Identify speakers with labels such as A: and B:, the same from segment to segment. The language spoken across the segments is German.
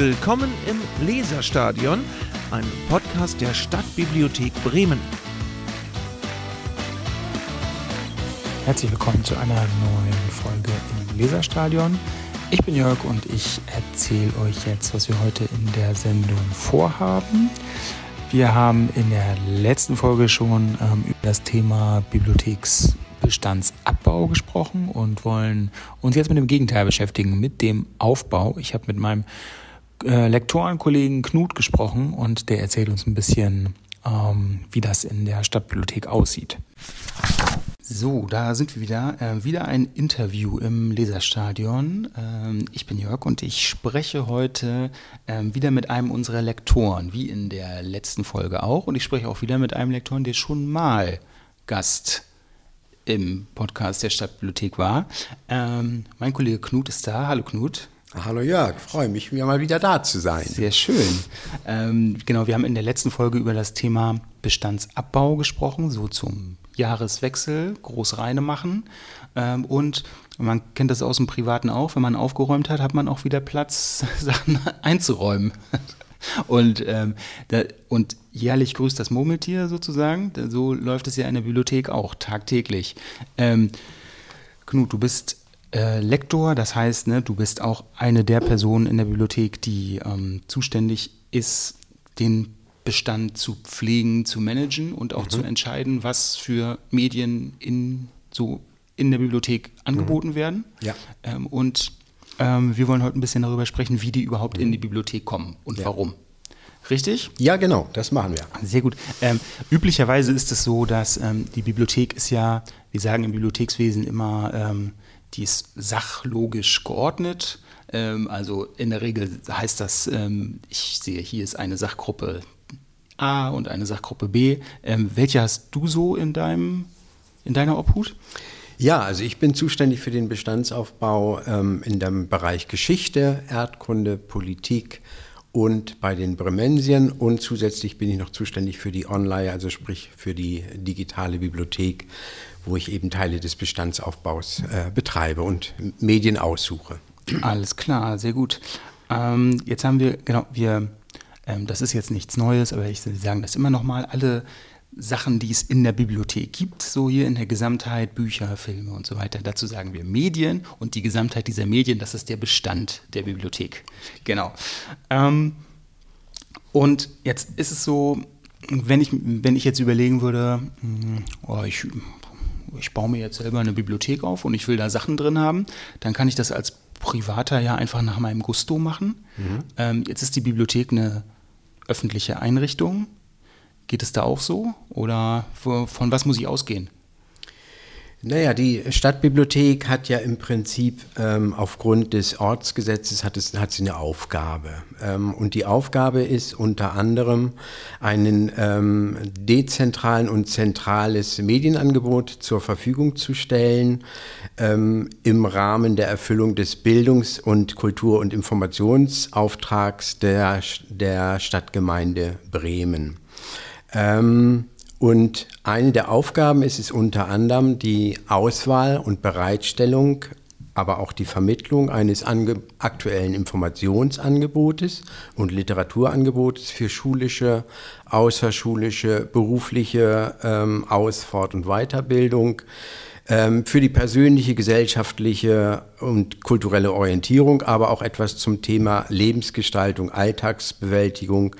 A: Willkommen im Leserstadion, einem Podcast der Stadtbibliothek Bremen.
B: Herzlich willkommen zu einer neuen Folge im Leserstadion. Ich bin Jörg und ich erzähle euch jetzt, was wir heute in der Sendung vorhaben. Wir haben in der letzten Folge schon ähm, über das Thema Bibliotheksbestandsabbau gesprochen und wollen uns jetzt mit dem Gegenteil beschäftigen, mit dem Aufbau. Ich habe mit meinem äh, Lektorenkollegen Knut gesprochen und der erzählt uns ein bisschen, ähm, wie das in der Stadtbibliothek aussieht. So, da sind wir wieder. Äh, wieder ein Interview im Leserstadion. Ähm, ich bin Jörg und ich spreche heute ähm, wieder mit einem unserer Lektoren, wie in der letzten Folge auch. Und ich spreche auch wieder mit einem Lektoren, der schon mal Gast im Podcast der Stadtbibliothek war. Ähm, mein Kollege Knut ist da. Hallo Knut.
C: Hallo Jörg, freue mich, wieder mal wieder da zu sein.
B: Sehr schön. Ähm, genau, wir haben in der letzten Folge über das Thema Bestandsabbau gesprochen, so zum Jahreswechsel groß reine machen. Ähm, und man kennt das aus dem Privaten auch, wenn man aufgeräumt hat, hat man auch wieder Platz, Sachen einzuräumen. Und, ähm, da, und jährlich grüßt das Murmeltier sozusagen. So läuft es ja in der Bibliothek auch tagtäglich. Ähm, Knut, du bist äh, Lektor, das heißt, ne, du bist auch eine der Personen in der Bibliothek, die ähm, zuständig ist, den Bestand zu pflegen, zu managen und auch mhm. zu entscheiden, was für Medien in, so in der Bibliothek angeboten mhm. werden.
C: Ja.
B: Ähm, und ähm, wir wollen heute ein bisschen darüber sprechen, wie die überhaupt mhm. in die Bibliothek kommen und ja. warum. Richtig?
C: Ja, genau, das machen wir.
B: Sehr gut. Ähm, üblicherweise ist es so, dass ähm, die Bibliothek ist ja, wir sagen im Bibliothekswesen immer, ähm, die ist sachlogisch geordnet. Ähm, also in der Regel heißt das, ähm, ich sehe, hier ist eine Sachgruppe A und eine Sachgruppe B. Ähm, welche hast du so in, deinem, in deiner Obhut?
C: Ja, also ich bin zuständig für den Bestandsaufbau ähm, in dem Bereich Geschichte, Erdkunde, Politik und bei den Bremensien und zusätzlich bin ich noch zuständig für die Online, also sprich für die digitale Bibliothek, wo ich eben Teile des Bestandsaufbaus äh, betreibe und Medien aussuche.
B: Alles klar, sehr gut. Ähm, jetzt haben wir, genau, wir ähm, das ist jetzt nichts Neues, aber ich sage das immer noch mal, alle Sachen, die es in der Bibliothek gibt, so hier in der Gesamtheit, Bücher, Filme und so weiter. Dazu sagen wir Medien und die Gesamtheit dieser Medien, das ist der Bestand der Bibliothek. Genau. Ähm, und jetzt ist es so, wenn ich, wenn ich jetzt überlegen würde, hm, oh, ich, ich baue mir jetzt selber eine Bibliothek auf und ich will da Sachen drin haben, dann kann ich das als Privater ja einfach nach meinem Gusto machen. Mhm. Ähm, jetzt ist die Bibliothek eine öffentliche Einrichtung. Geht es da auch so? Oder von was muss ich ausgehen?
C: Naja, die Stadtbibliothek hat ja im Prinzip ähm, aufgrund des Ortsgesetzes hat, es, hat sie eine Aufgabe. Ähm, und die Aufgabe ist unter anderem einen ähm, dezentralen und zentrales Medienangebot zur Verfügung zu stellen ähm, im Rahmen der Erfüllung des Bildungs- und Kultur- und Informationsauftrags der, der Stadtgemeinde Bremen. Ähm, und eine der Aufgaben ist es unter anderem die Auswahl und Bereitstellung, aber auch die Vermittlung eines aktuellen Informationsangebotes und Literaturangebotes für schulische, außerschulische, berufliche ähm, Aus-, Fort- und Weiterbildung, ähm, für die persönliche, gesellschaftliche und kulturelle Orientierung, aber auch etwas zum Thema Lebensgestaltung, Alltagsbewältigung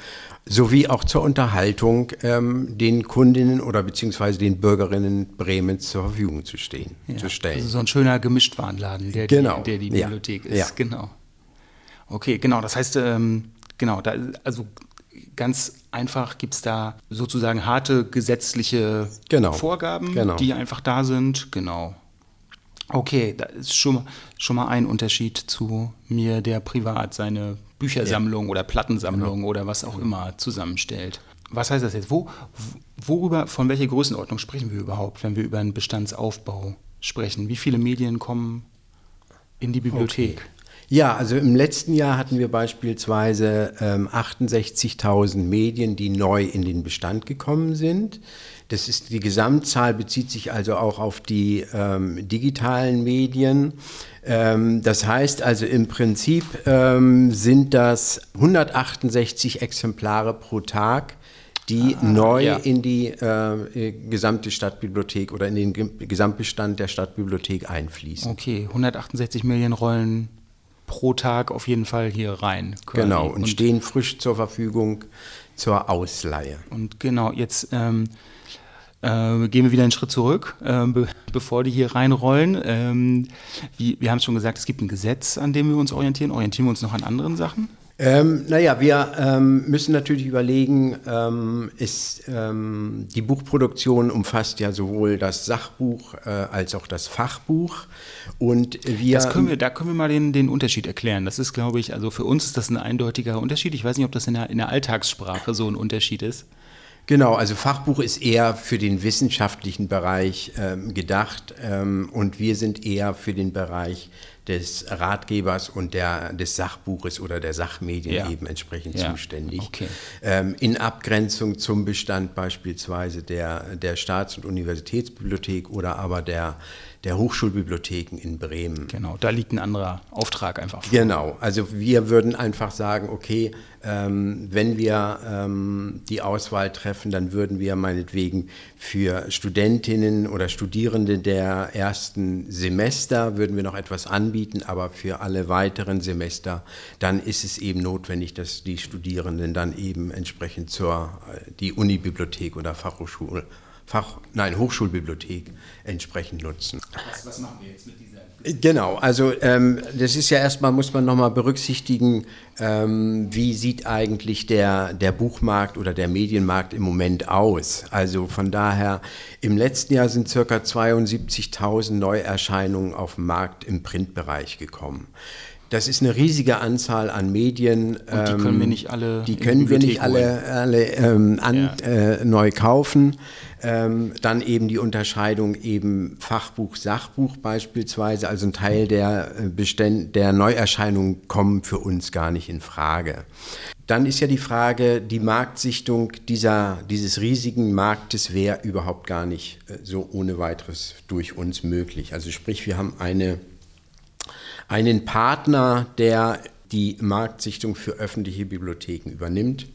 C: sowie auch zur Unterhaltung ähm, den Kundinnen oder beziehungsweise den Bürgerinnen Bremens zur Verfügung zu, stehen,
B: ja,
C: zu stellen.
B: Also so ein schöner Gemischtwarenladen, der,
C: genau.
B: die, der die Bibliothek
C: ja.
B: ist.
C: Ja.
B: Genau. Okay, genau. Das heißt, ähm, genau, da, also ganz einfach gibt es da sozusagen harte gesetzliche
C: genau.
B: Vorgaben,
C: genau.
B: die einfach da sind. Genau. Okay, da ist schon, schon mal ein Unterschied zu mir, der privat seine Büchersammlung ja. oder Plattensammlung genau. oder was auch immer zusammenstellt. Was heißt das jetzt? Wo, worüber, von welcher Größenordnung sprechen wir überhaupt, wenn wir über einen Bestandsaufbau sprechen? Wie viele Medien kommen in die Bibliothek? Okay.
C: Ja, also im letzten Jahr hatten wir beispielsweise ähm, 68.000 Medien, die neu in den Bestand gekommen sind. Das ist die Gesamtzahl, bezieht sich also auch auf die ähm, digitalen Medien. Ähm, das heißt also im Prinzip ähm, sind das 168 Exemplare pro Tag die ah, neu ja. in die äh, gesamte Stadtbibliothek oder in den Gesamtbestand der Stadtbibliothek einfließen.
B: Okay, 168 Millionen Rollen pro Tag auf jeden Fall hier rein.
C: Quasi. Genau, und, und, stehen frisch zur Verfügung zur Ausleihe.
B: Und genau, jetzt ähm, äh, gehen wir wieder einen Schritt zurück, äh, be bevor die hier reinrollen. Ähm, wie, wir haben es schon gesagt, es gibt ein Gesetz, an dem wir uns orientieren. Orientieren wir uns noch an anderen Sachen?
C: Ähm, naja, wir ähm, müssen natürlich überlegen, ähm, ist, ähm, die Buchproduktion umfasst ja sowohl das Sachbuch äh, als auch das Fachbuch. Und wir,
B: das können wir, da können wir mal den, den Unterschied erklären. Das ist, glaube ich, also für uns ist das ein eindeutiger Unterschied. Ich weiß nicht, ob das in der, in der Alltagssprache so ein Unterschied ist.
C: Genau, also Fachbuch ist eher für den wissenschaftlichen Bereich ähm, gedacht ähm, und wir sind eher für den Bereich des Ratgebers und der, des Sachbuches oder der Sachmedien ja. eben entsprechend ja. zuständig. Okay. Ähm, in Abgrenzung zum Bestand beispielsweise der, der Staats- und Universitätsbibliothek oder aber der der Hochschulbibliotheken in Bremen.
B: Genau, da liegt ein anderer Auftrag einfach vor.
C: Genau, also wir würden einfach sagen, okay, ähm, wenn wir ähm, die Auswahl treffen, dann würden wir meinetwegen für Studentinnen oder Studierende der ersten Semester würden wir noch etwas anbieten, aber für alle weiteren Semester, dann ist es eben notwendig, dass die Studierenden dann eben entsprechend zur äh, die Unibibliothek oder Fachhochschule Fach, nein, Hochschulbibliothek entsprechend nutzen. Was, was machen wir jetzt mit dieser? Genau, also ähm, das ist ja erstmal, muss man nochmal berücksichtigen, ähm, wie sieht eigentlich der, der Buchmarkt oder der Medienmarkt im Moment aus. Also von daher, im letzten Jahr sind ca. 72.000 Neuerscheinungen auf dem Markt im Printbereich gekommen. Das ist eine riesige Anzahl an Medien.
B: Und die können wir ähm, nicht alle.
C: Die können wir nicht alle, alle ähm, an, ja. äh, neu kaufen. Ähm, dann eben die Unterscheidung eben Fachbuch, Sachbuch beispielsweise. Also ein Teil der, äh, Beständ der Neuerscheinungen kommen für uns gar nicht in Frage. Dann ist ja die Frage, die Marktsichtung dieser, dieses riesigen Marktes wäre überhaupt gar nicht äh, so ohne weiteres durch uns möglich. Also sprich, wir haben eine, einen Partner, der die Marktsichtung für öffentliche Bibliotheken übernimmt.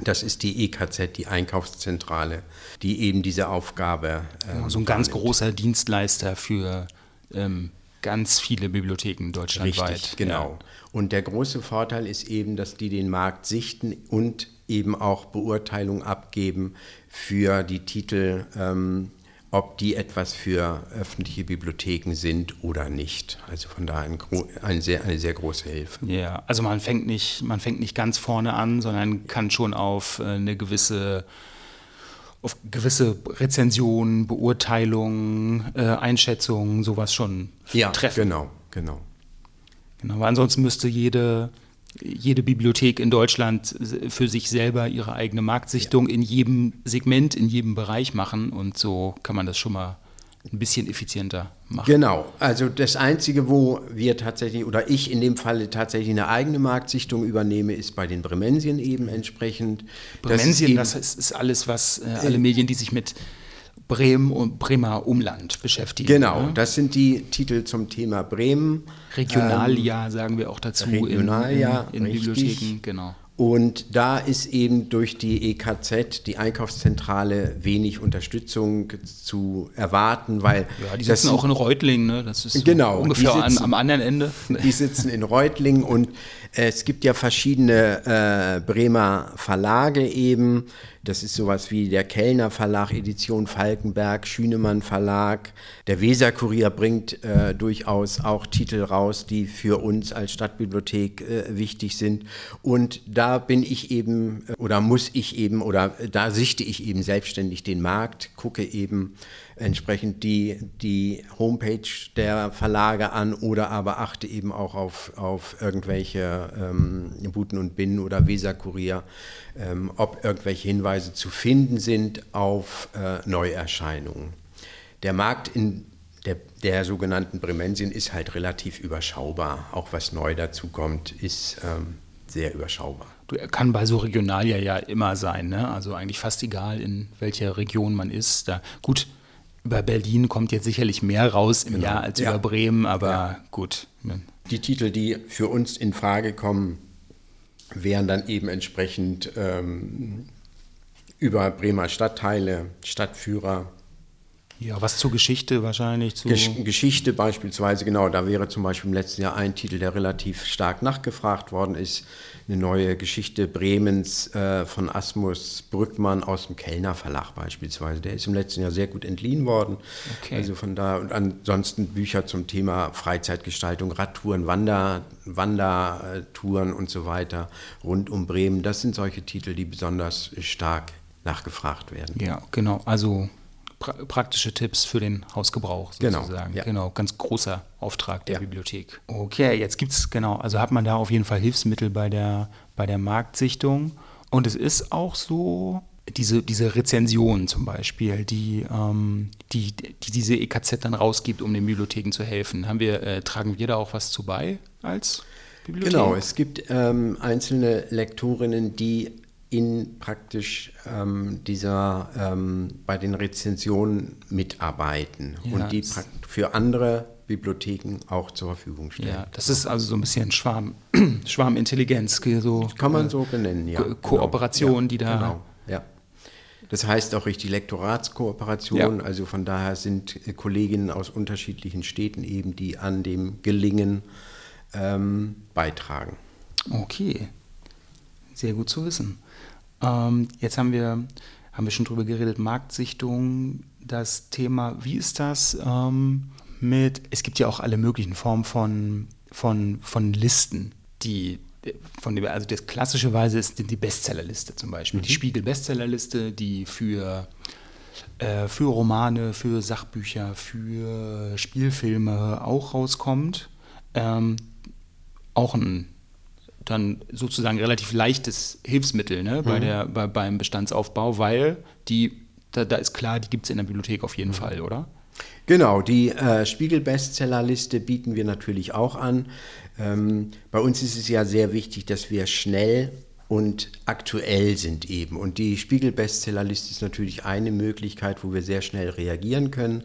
C: Das ist die EKZ, die Einkaufszentrale, die eben diese Aufgabe.
B: Ähm, so ein ganz annimmt. großer Dienstleister für ähm, ganz viele Bibliotheken deutschlandweit.
C: Richtig, genau. Ja. Und der große Vorteil ist eben, dass die den Markt sichten und eben auch Beurteilung abgeben für die Titel, ähm, ob die etwas für öffentliche Bibliotheken sind oder nicht. Also von daher ein, ein sehr, eine sehr große Hilfe.
B: Ja, also man fängt nicht, man fängt nicht ganz vorne an, sondern kann schon auf äh, eine gewisse auf gewisse Rezensionen, Beurteilungen, äh, Einschätzungen, sowas schon
C: ja, treffen. Genau, genau.
B: Genau, weil ansonsten müsste jede jede Bibliothek in Deutschland für sich selber ihre eigene Marktsichtung ja. in jedem Segment, in jedem Bereich machen und so kann man das schon mal ein bisschen effizienter machen.
C: Genau, also das Einzige, wo wir tatsächlich oder ich in dem Falle tatsächlich eine eigene Marktsichtung übernehme, ist bei den Bremensien eben entsprechend.
B: Bremensien, das, das ist, alles, was äh, alle Medien, die sich mit Bremen und Bremer Umland beschäftigen.
C: Genau, ne? das sind die Titel zum Thema Bremen.
B: Regionaljahr ähm, sagen wir auch dazu
C: Regionaljahr,
B: in, in, in Bibliotheken, genau.
C: Und da ist eben durch die EKZ, die Einkaufszentrale, wenig Unterstützung zu erwarten, weil.
B: Ja, die sitzen auch in Reutlingen, ne? Das ist
C: genau,
B: ungefähr sitzen, an, am anderen Ende.
C: Die sitzen in Reutlingen und es gibt ja verschiedene äh, Bremer Verlage eben. Das ist sowas wie der Kellner Verlag, Edition Falkenberg, Schünemann Verlag. Der Weser-Kurier bringt äh, durchaus auch Titel raus, die für uns als Stadtbibliothek äh, wichtig sind. Und da bin ich eben äh, oder muss ich eben oder da sichte ich eben selbstständig den Markt, gucke eben, entsprechend die, die Homepage der Verlage an oder aber achte eben auch auf, auf irgendwelche ähm, Buten und Binnen oder Weserkurier, ähm, ob irgendwelche Hinweise zu finden sind auf äh, Neuerscheinungen. Der Markt in der, der sogenannten Bremensien ist halt relativ überschaubar. Auch was neu dazu kommt, ist ähm, sehr überschaubar.
B: kann bei so Regionalia ja immer sein. Ne? Also eigentlich fast egal, in welcher Region man ist. Da, gut, über Berlin kommt jetzt sicherlich mehr raus im genau. Jahr als ja. über Bremen, aber ja. gut.
C: Die Titel, die für uns in Frage kommen, wären dann eben entsprechend ähm, über Bremer Stadtteile, Stadtführer,
B: ja, was zur Geschichte wahrscheinlich. Zu
C: Gesch Geschichte beispielsweise, genau. Da wäre zum Beispiel im letzten Jahr ein Titel, der relativ stark nachgefragt worden ist. Eine neue Geschichte Bremens äh, von Asmus Brückmann aus dem Kellner Verlag beispielsweise. Der ist im letzten Jahr sehr gut entliehen worden. Okay. Also von da und ansonsten Bücher zum Thema Freizeitgestaltung, Radtouren, Wander, Wandertouren und so weiter rund um Bremen. Das sind solche Titel, die besonders stark nachgefragt werden.
B: Ja, genau. Also pra praktische Tipps für den Hausgebrauch sozusagen.
C: Genau, ja.
B: genau ganz großer Auftrag der ja. Bibliothek. Okay, jetzt gibt es, genau, also hat man da auf jeden Fall Hilfsmittel bei der, bei der Marktsichtung. Und es ist auch so, diese, diese Rezensionen zum Beispiel, die, ähm, die, die diese EKZ dann rausgibt, um den Bibliotheken zu helfen. Haben wir, äh, tragen wir da auch was zu bei als Bibliothek?
C: Genau, es gibt ähm, einzelne Lektorinnen, die in praktisch ähm, dieser ähm, bei den Rezensionen mitarbeiten ja, und die für andere Bibliotheken auch zur Verfügung stellen. Ja,
B: das ist also so ein bisschen Schwarm, Schwarmintelligenz, so
C: kann man so benennen, ja.
B: Ko Kooperation, genau. die da
C: genau. ja. Das heißt auch richtig Lektoratskooperation, ja. also von daher sind Kolleginnen aus unterschiedlichen Städten eben, die an dem Gelingen ähm, beitragen.
B: Okay, sehr gut zu wissen. Ähm, jetzt haben wir, haben wir schon drüber geredet, Marktsichtung, das Thema, wie ist das ähm, mit, es gibt ja auch alle möglichen Formen von, von, von Listen, die von dem, also das klassischerweise ist die Bestsellerliste zum Beispiel, mhm. die Spiegel-Bestsellerliste, die für, äh, für Romane, für Sachbücher, für Spielfilme auch rauskommt. Ähm, auch ein dann sozusagen relativ leichtes Hilfsmittel ne, bei mhm. der, bei, beim Bestandsaufbau, weil die, da, da ist klar, die gibt es in der Bibliothek auf jeden mhm. Fall, oder?
C: Genau, die äh, Spiegel-Bestsellerliste bieten wir natürlich auch an. Ähm, bei uns ist es ja sehr wichtig, dass wir schnell und aktuell sind eben. Und die Spiegel-Bestsellerliste ist natürlich eine Möglichkeit, wo wir sehr schnell reagieren können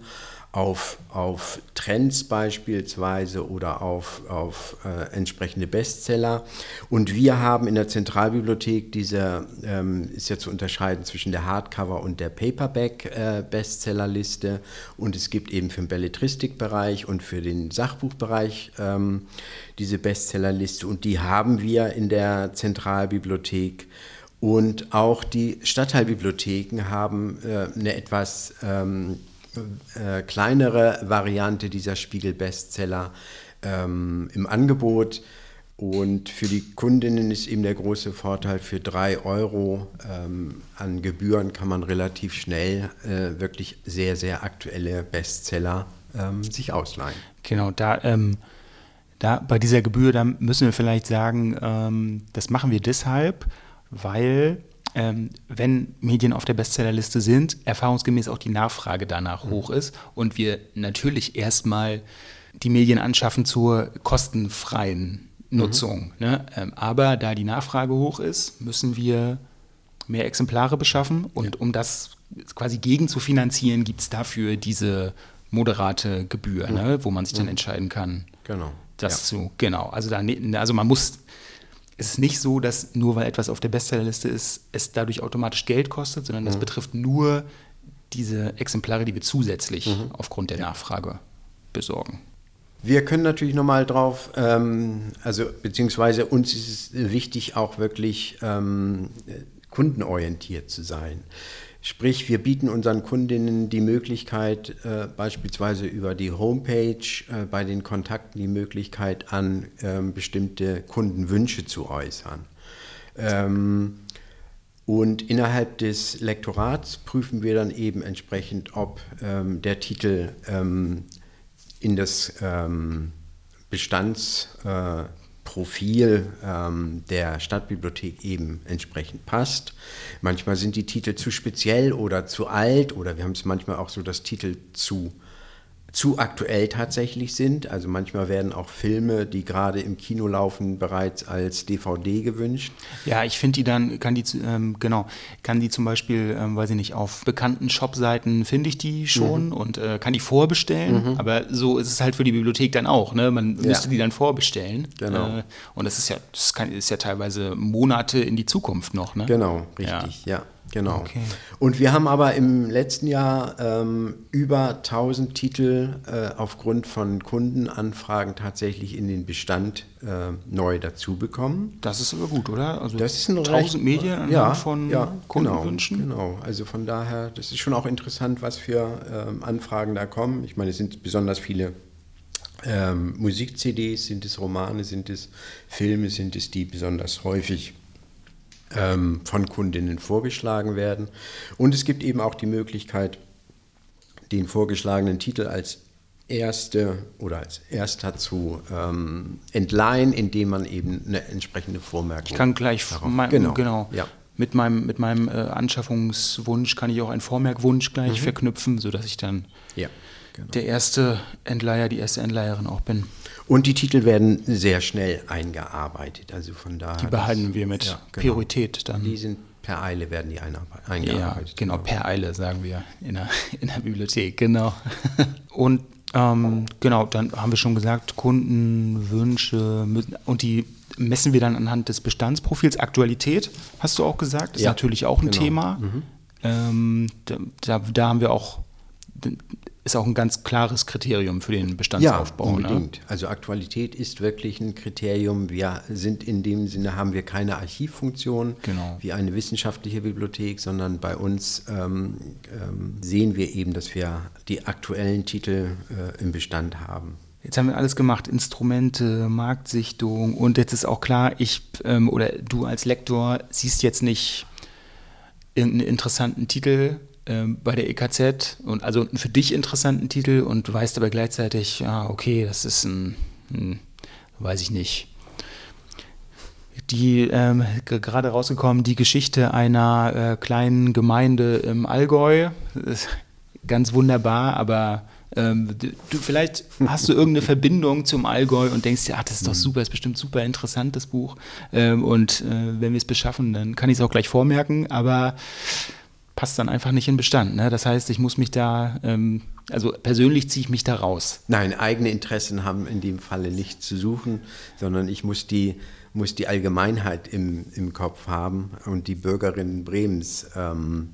C: auf, auf Trends beispielsweise oder auf, auf äh, entsprechende Bestseller. Und wir haben in der Zentralbibliothek diese, ähm, ist ja zu unterscheiden zwischen der Hardcover und der Paperback-Bestsellerliste. Äh, und es gibt eben für den Belletristikbereich und für den Sachbuchbereich ähm, diese Bestsellerliste. Und die haben wir in der Zentralbibliothek. Und auch die Stadtteilbibliotheken haben äh, eine etwas ähm, äh, kleinere Variante dieser Spiegel-Bestseller ähm, im Angebot. Und für die Kundinnen ist eben der große Vorteil, für drei Euro ähm, an Gebühren kann man relativ schnell äh, wirklich sehr, sehr aktuelle Bestseller ähm, sich ausleihen.
B: Genau, da, ähm, da bei dieser Gebühr, da müssen wir vielleicht sagen, ähm, das machen wir deshalb, weil ähm, wenn Medien auf der Bestsellerliste sind, erfahrungsgemäß auch die Nachfrage danach mhm. hoch ist und wir natürlich erstmal die Medien anschaffen zur kostenfreien Nutzung. Mhm. Ne? Ähm, aber da die Nachfrage hoch ist, müssen wir mehr Exemplare beschaffen und ja. um das quasi gegen zu finanzieren, gibt es dafür diese moderate Gebühr, mhm. ne? wo man sich dann mhm. entscheiden kann,
C: genau.
B: das ja. zu, genau. Also, da, ne, also man muss es ist nicht so, dass nur weil etwas auf der Bestsellerliste ist, es dadurch automatisch Geld kostet, sondern das mhm. betrifft nur diese Exemplare, die wir zusätzlich mhm. aufgrund der Nachfrage besorgen.
C: Wir können natürlich nochmal drauf, ähm, also beziehungsweise uns ist es wichtig, auch wirklich ähm, kundenorientiert zu sein. Sprich, wir bieten unseren Kundinnen die Möglichkeit, äh, beispielsweise über die Homepage äh, bei den Kontakten die Möglichkeit an, äh, bestimmte Kundenwünsche zu äußern. Ähm, und innerhalb des Lektorats prüfen wir dann eben entsprechend, ob ähm, der Titel ähm, in das ähm, Bestands äh, Profil ähm, der Stadtbibliothek eben entsprechend passt. Manchmal sind die Titel zu speziell oder zu alt oder wir haben es manchmal auch so, dass Titel zu zu aktuell tatsächlich sind. Also manchmal werden auch Filme, die gerade im Kino laufen, bereits als DVD gewünscht.
B: Ja, ich finde die dann, kann die, ähm, genau, kann die zum Beispiel, ähm, weiß ich nicht, auf bekannten Shopseiten finde ich die schon mhm. und äh, kann die vorbestellen. Mhm. Aber so ist es halt für die Bibliothek dann auch. Ne? Man ja. müsste die dann vorbestellen. Genau. Äh, und das ist ja, das kann, ist ja teilweise Monate in die Zukunft noch. Ne?
C: Genau, richtig, ja. ja. Genau. Okay. Und wir haben aber im letzten Jahr ähm, über 1000 Titel äh, aufgrund von Kundenanfragen tatsächlich in den Bestand äh, neu dazu bekommen.
B: Das ist aber gut, oder?
C: Also das ist ein
B: 1000 recht, Medien
C: ja,
B: von
C: ja, Kundenwünschen. Genau, genau, also von daher, das ist schon auch interessant, was für ähm, Anfragen da kommen. Ich meine, es sind besonders viele ähm, Musik-CDs, sind es Romane, sind es Filme, sind es die besonders häufig ähm, von Kundinnen vorgeschlagen werden. Und es gibt eben auch die Möglichkeit, den vorgeschlagenen Titel als erste oder als erster zu ähm, entleihen, indem man eben eine entsprechende Vormerkung.
B: Ich kann gleich mein, genau, genau. Ja. Mit meinem, mit meinem äh, Anschaffungswunsch kann ich auch einen Vormerkwunsch gleich mhm. verknüpfen, sodass ich dann ja, genau. der erste Entleiher, die erste Entleiherin auch bin.
C: Und die Titel werden sehr schnell eingearbeitet. Also von daher.
B: Die behalten wir mit ja, genau. Priorität dann.
C: Die sind per Eile werden die eingearbeitet.
B: Ja, genau, genau, per Eile sagen wir in der, in der Bibliothek, genau. Und ähm, genau, dann haben wir schon gesagt, Kundenwünsche müssen, und die messen wir dann anhand des Bestandsprofils. Aktualität, hast du auch gesagt, ist ja, natürlich auch ein genau. Thema. Mhm. Ähm, da, da, haben wir auch ist auch ein ganz klares Kriterium für den Bestandsaufbau.
C: Ja, ne? unbedingt. Ne? Also Aktualität ist wirklich ein Kriterium. Wir sind in dem Sinne, haben wir keine Archivfunktion genau. wie eine wissenschaftliche Bibliothek, sondern bei uns ähm, ähm, sehen wir eben, dass wir die aktuellen Titel äh, im Bestand haben.
B: Jetzt haben wir alles gemacht, Instrumente, Marktsichtung und jetzt ist auch klar, ich ähm, oder du als Lektor siehst jetzt nicht irgendeinen interessanten Titel ähm, bei der EKZ und also einen für dich interessanten Titel und du weißt aber gleichzeitig, ja, okay, das ist ein, ein weiß ich nicht. Die ähm, gerade rausgekommen, die Geschichte einer äh, kleinen Gemeinde im Allgäu. ganz wunderbar, aber ähm, du, vielleicht hast du irgendeine Verbindung zum Allgäu und denkst dir, ach, das ist doch mhm. super, das ist bestimmt super interessant, das Buch. Ähm, und äh, wenn wir es beschaffen, dann kann ich es auch gleich vormerken, aber passt dann einfach nicht in Bestand. Ne? Das heißt, ich muss mich da, ähm, also persönlich ziehe ich mich da raus.
C: Nein, eigene Interessen haben in dem Falle nichts zu suchen, sondern ich muss die, muss die Allgemeinheit im, im Kopf haben und die Bürgerinnen Bremens ähm,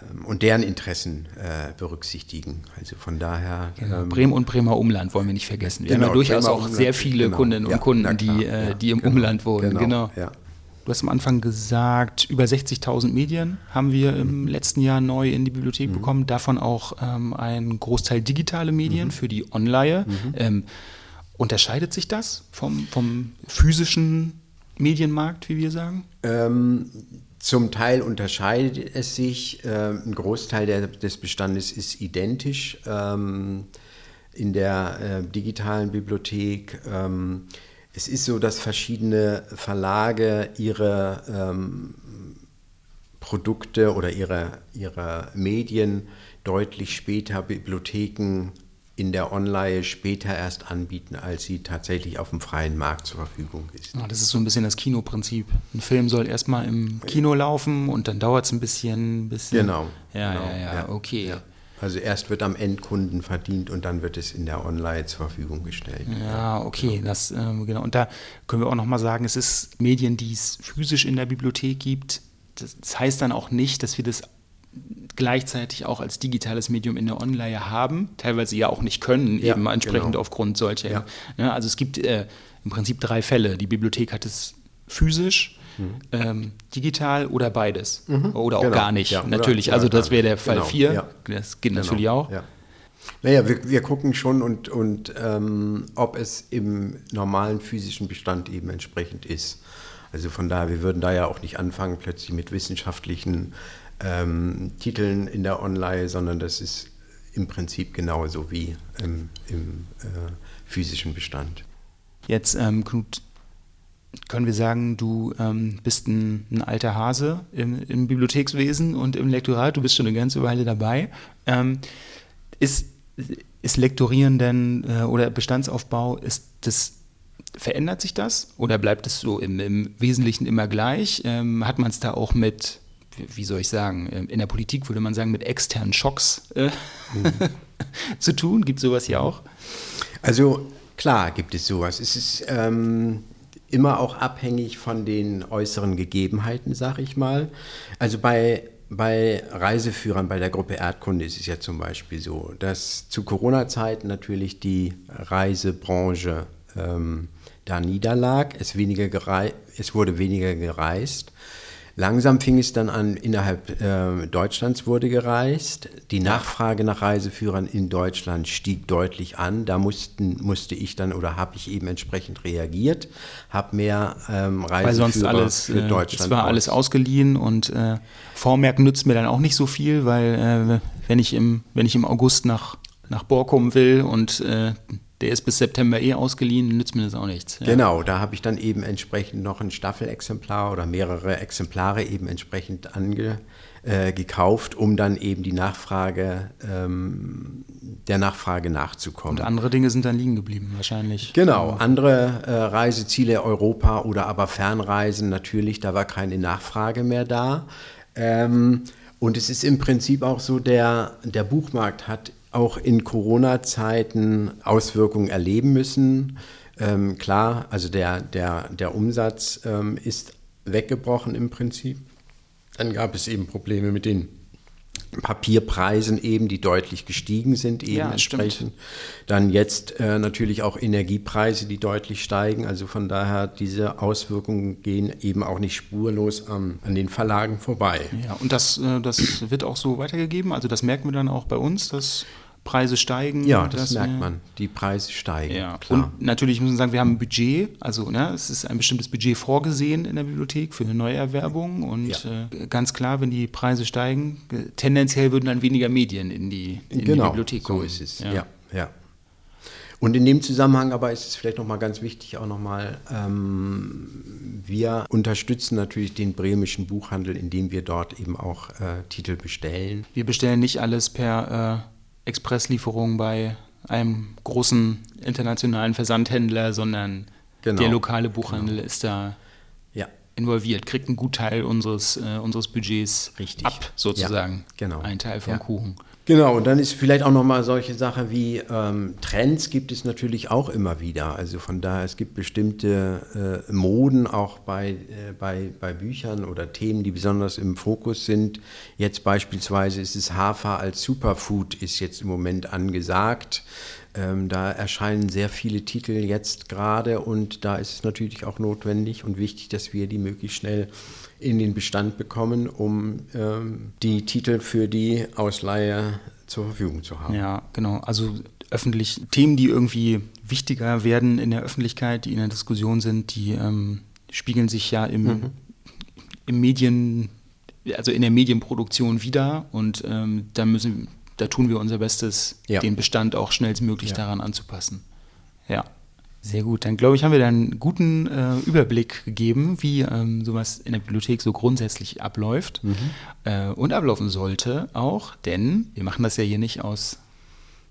C: ähm, und deren Interessen äh, berücksichtigen. Also von daher.
B: Genau. Ähm, Bremen und Bremer Umland wollen wir nicht vergessen. Wir genau, haben ja durchaus Bremer auch Umland, sehr viele genau. Kundinnen und ja, Kunden, die, äh, ja, die im genau, Umland wohnen. Genau. genau. Ja. Du hast am Anfang gesagt, über 60.000 Medien haben wir im letzten Jahr neu in die Bibliothek mhm. bekommen, davon auch ähm, ein Großteil digitale Medien mhm. für die Online. Mhm. Ähm, unterscheidet sich das vom, vom physischen Medienmarkt, wie wir sagen?
C: Ähm, zum Teil unterscheidet es sich. Ähm, ein Großteil der, des Bestandes ist identisch ähm, in der äh, digitalen Bibliothek. Es ist so, dass verschiedene Verlage ihre ähm, Produkte oder ihre, ihre Medien deutlich später Bibliotheken in der Online später erst anbieten, als sie tatsächlich auf dem freien Markt zur Verfügung ist.
B: Ja, das ist so ein bisschen das Kinoprinzip. Ein Film soll erstmal im Kino laufen und dann dauert es ein bisschen, bisschen.
C: Genau.
B: Ja,
C: genau,
B: ja, ja, okay.
C: Ja. Also erst wird am Endkunden verdient und dann wird es in der Online zur Verfügung gestellt.
B: Ja, okay, genau. das ähm, genau. Und da können wir auch noch mal sagen, es ist Medien, die es physisch in der Bibliothek gibt. Das, das heißt dann auch nicht, dass wir das gleichzeitig auch als digitales Medium in der Online haben, teilweise ja auch nicht können, ja, eben entsprechend genau. aufgrund solcher. Ja. Ja, also es gibt äh, im Prinzip drei Fälle. Die Bibliothek hat es physisch, Mhm. Ähm, digital oder beides. Mhm. Oder auch genau. gar nicht, ja, natürlich. Oder, also das wäre der Fall 4. Genau. Ja. Das geht genau. natürlich auch. Ja.
C: Naja, wir, wir, gucken schon und, und ähm, ob es im normalen physischen Bestand eben entsprechend ist. Also von daher, wir würden da ja auch nicht anfangen plötzlich mit wissenschaftlichen ähm, Titeln in der Online, sondern das ist im Prinzip genauso wie im, im äh, physischen Bestand.
B: Jetzt, ähm, Knut, können wir sagen, du ähm, bist ein, ein, alter Hase im, im, Bibliothekswesen und im Lektorat, du bist schon eine ganze Weile dabei. Ähm, ist ist Lektorieren denn äh, oder Bestandsaufbau, ist das, verändert sich das oder bleibt es so im, im Wesentlichen immer gleich? Ähm, hat man es da auch mit, wie soll ich sagen, ähm, in der Politik würde man sagen, mit externen Schocks äh, mhm. zu tun? Gibt es sowas hier auch?
C: Also klar gibt es sowas. Es ist ähm, immer auch abhängig von den äußeren Gegebenheiten, sag ich mal. Also bei bei Reiseführern bei der Gruppe Erdkunde ist es ja zum Beispiel so, dass zu Corona-Zeiten natürlich die Reisebranche ähm, da niederlag. Es, weniger es wurde weniger gereist. Langsam fing es dann an, innerhalb äh, Deutschlands wurde gereist. Die Nachfrage nach Reiseführern in Deutschland stieg deutlich an. Da mussten, musste ich dann oder habe ich eben entsprechend reagiert, habe mehr ähm, Reiseführer Weil sonst
B: alles, für äh, Deutschland. Es war aus. alles ausgeliehen und äh, Vormerken nützt mir dann auch nicht so viel, weil äh, wenn, ich im, wenn ich im August nach, nach Borkum will und äh, der ist bis September eh ausgeliehen, nützt mir das auch nichts.
C: Ja. Genau, da habe ich dann eben entsprechend noch ein Staffelexemplar oder mehrere Exemplare eben entsprechend ange, äh, gekauft, um dann eben die Nachfrage, ähm, der Nachfrage nachzukommen.
B: Und andere Dinge sind dann liegen geblieben, wahrscheinlich.
C: Genau, andere äh, Reiseziele Europa oder aber Fernreisen natürlich, da war keine Nachfrage mehr da. Ähm, und es ist im Prinzip auch so, der, der Buchmarkt hat auch in Corona-Zeiten Auswirkungen erleben müssen. Ähm, klar, also der, der, der Umsatz ähm, ist weggebrochen im Prinzip. Dann gab es eben Probleme mit den Papierpreisen eben, die deutlich gestiegen sind, eben ja, entsprechend. Stimmt. Dann jetzt äh, natürlich auch Energiepreise, die deutlich steigen. Also von daher, diese Auswirkungen gehen eben auch nicht spurlos an, an den Verlagen vorbei.
B: Ja, und das, äh, das wird auch so weitergegeben. Also das merken wir dann auch bei uns, dass Preise steigen.
C: Ja, das merkt man. Die Preise steigen. Ja.
B: Klar. Und natürlich muss man sagen, wir haben ein Budget, also ne, es ist ein bestimmtes Budget vorgesehen in der Bibliothek für eine Neuerwerbung. Und ja. äh, ganz klar, wenn die Preise steigen, tendenziell würden dann weniger Medien in die, in
C: genau,
B: die Bibliothek kommen.
C: So ist es. Ja. ja, ja. Und in dem Zusammenhang aber ist es vielleicht nochmal ganz wichtig, auch nochmal, ähm, wir unterstützen natürlich den bremischen Buchhandel, indem wir dort eben auch äh, Titel bestellen.
B: Wir bestellen nicht alles per äh Expresslieferung bei einem großen internationalen Versandhändler, sondern genau. der lokale Buchhandel genau. ist da ja. involviert, kriegt einen Gutteil unseres, äh, unseres Budgets Richtig. ab, sozusagen. Ja, genau. Ein Teil vom ja. Kuchen.
C: Genau, und dann ist vielleicht auch nochmal solche Sachen wie ähm, Trends gibt es natürlich auch immer wieder. Also von daher, es gibt bestimmte äh, Moden auch bei, äh, bei, bei Büchern oder Themen, die besonders im Fokus sind. Jetzt beispielsweise ist es Hafer als Superfood ist jetzt im Moment angesagt. Ähm, da erscheinen sehr viele Titel jetzt gerade und da ist es natürlich auch notwendig und wichtig, dass wir die möglichst schnell in den Bestand bekommen, um ähm, die Titel für die Ausleihe zur Verfügung zu haben.
B: Ja, genau. Also öffentlich Themen, die irgendwie wichtiger werden in der Öffentlichkeit, die in der Diskussion sind, die ähm, spiegeln sich ja im, mhm. im Medien, also in der Medienproduktion wieder und ähm, da müssen, da tun wir unser Bestes, ja. den Bestand auch schnellstmöglich ja. daran anzupassen. Ja. Sehr gut, dann glaube ich, haben wir da einen guten äh, Überblick gegeben, wie ähm, sowas in der Bibliothek so grundsätzlich abläuft mhm. äh, und ablaufen sollte auch, denn wir machen das ja hier nicht aus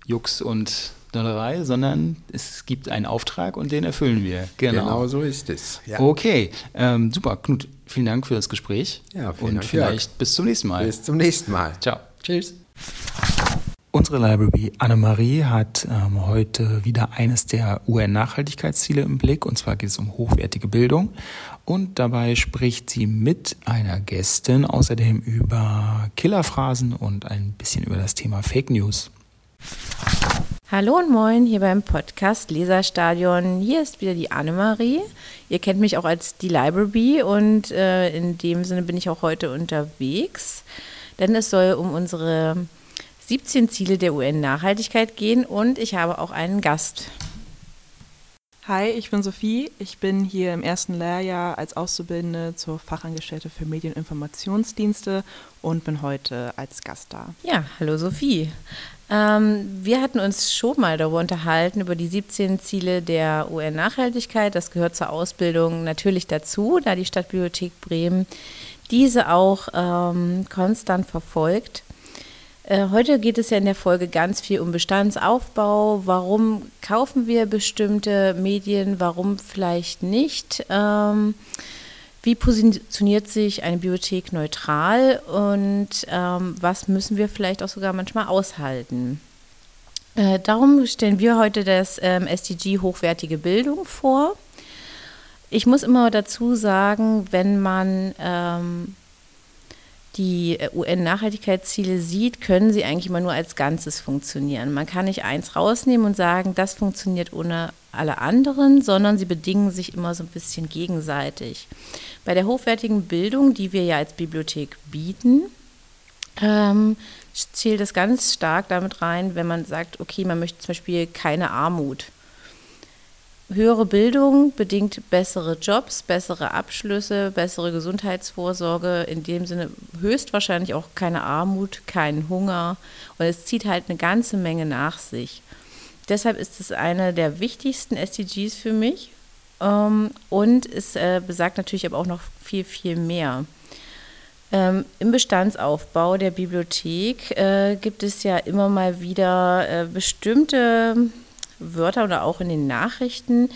B: Jux und Dollerei, sondern es gibt einen Auftrag und den erfüllen wir.
C: Genau, genau so ist es.
B: Ja. Okay, ähm, super, Knut, vielen Dank für das Gespräch
C: ja, vielen
B: und
C: Dank,
B: vielleicht Jörg. bis zum nächsten Mal.
C: Bis zum nächsten Mal.
B: Ciao. Tschüss. Unsere Library Annemarie hat ähm, heute wieder eines der UN-Nachhaltigkeitsziele im Blick, und zwar geht es um hochwertige Bildung. Und dabei spricht sie mit einer Gästin außerdem über Killerphrasen und ein bisschen über das Thema Fake News.
D: Hallo und moin hier beim Podcast Leserstadion. Hier ist wieder die Annemarie. Ihr kennt mich auch als die Library und äh, in dem Sinne bin ich auch heute unterwegs, denn es soll um unsere 17 Ziele der UN-Nachhaltigkeit gehen und ich habe auch einen Gast.
E: Hi, ich bin Sophie. Ich bin hier im ersten Lehrjahr als Auszubildende zur Fachangestellte für Medieninformationsdienste und bin heute als Gast da.
D: Ja, hallo Sophie. Ähm, wir hatten uns schon mal darüber unterhalten, über die 17 Ziele der UN-Nachhaltigkeit. Das gehört zur Ausbildung natürlich dazu, da die Stadtbibliothek Bremen diese auch ähm, konstant verfolgt. Äh, heute geht es ja in der Folge ganz viel um Bestandsaufbau. Warum kaufen wir bestimmte Medien, warum vielleicht nicht? Ähm, wie positioniert sich eine Bibliothek neutral und ähm, was müssen wir vielleicht auch sogar manchmal aushalten? Äh, darum stellen wir heute das ähm, SDG Hochwertige Bildung vor. Ich muss immer dazu sagen, wenn man ähm, die äh, UN-Nachhaltigkeitsziele sieht, können sie eigentlich immer nur als Ganzes funktionieren. Man kann nicht eins rausnehmen und sagen, das funktioniert ohne alle anderen, sondern sie bedingen sich immer so ein bisschen gegenseitig. Bei der hochwertigen Bildung, die wir ja als Bibliothek bieten, ähm, zählt es ganz stark damit rein, wenn man sagt, okay, man möchte zum Beispiel keine Armut höhere Bildung bedingt bessere Jobs, bessere Abschlüsse, bessere Gesundheitsvorsorge, in dem Sinne höchstwahrscheinlich auch keine Armut, keinen Hunger und es zieht halt eine ganze Menge nach sich. Deshalb ist es eine der wichtigsten SDGs für mich ähm, und es äh, besagt natürlich aber auch noch viel, viel mehr. Ähm, Im Bestandsaufbau der Bibliothek äh, gibt es ja immer mal wieder äh, bestimmte Wörter oder auch in den Nachrichten,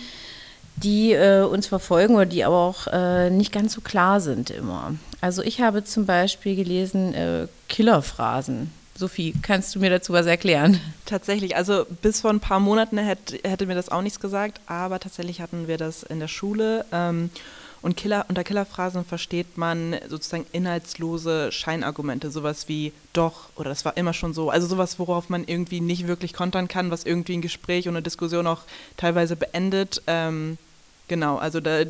D: die äh, uns verfolgen oder die aber auch äh, nicht ganz so klar sind immer. Also ich habe zum Beispiel gelesen äh, Killerphrasen. Sophie, kannst du mir dazu was erklären?
E: Tatsächlich, also bis vor ein paar Monaten hätte, hätte mir das auch nichts gesagt, aber tatsächlich hatten wir das in der Schule. Ähm, und Killer, unter Killerphrasen versteht man sozusagen inhaltslose Scheinargumente, sowas wie doch oder das war immer schon so. Also sowas, worauf man irgendwie nicht wirklich kontern kann, was irgendwie ein Gespräch und eine Diskussion auch teilweise beendet. Ähm, genau, also da,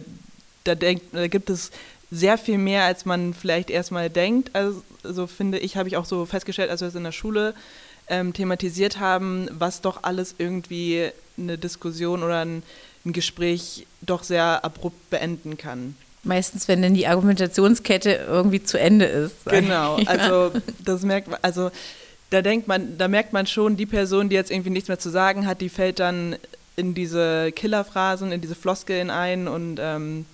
E: da, denk, da gibt es sehr viel mehr, als man vielleicht erstmal denkt. Also, also finde ich, habe ich auch so festgestellt, als wir es in der Schule ähm, thematisiert haben, was doch alles irgendwie eine Diskussion oder ein ein Gespräch doch sehr abrupt beenden kann.
D: Meistens, wenn dann die Argumentationskette irgendwie zu Ende ist.
E: Genau, also das merkt man, also da denkt man, da merkt man schon, die Person, die jetzt irgendwie nichts mehr zu sagen hat, die fällt dann in diese Killerphrasen, in diese Floskeln ein und ähm,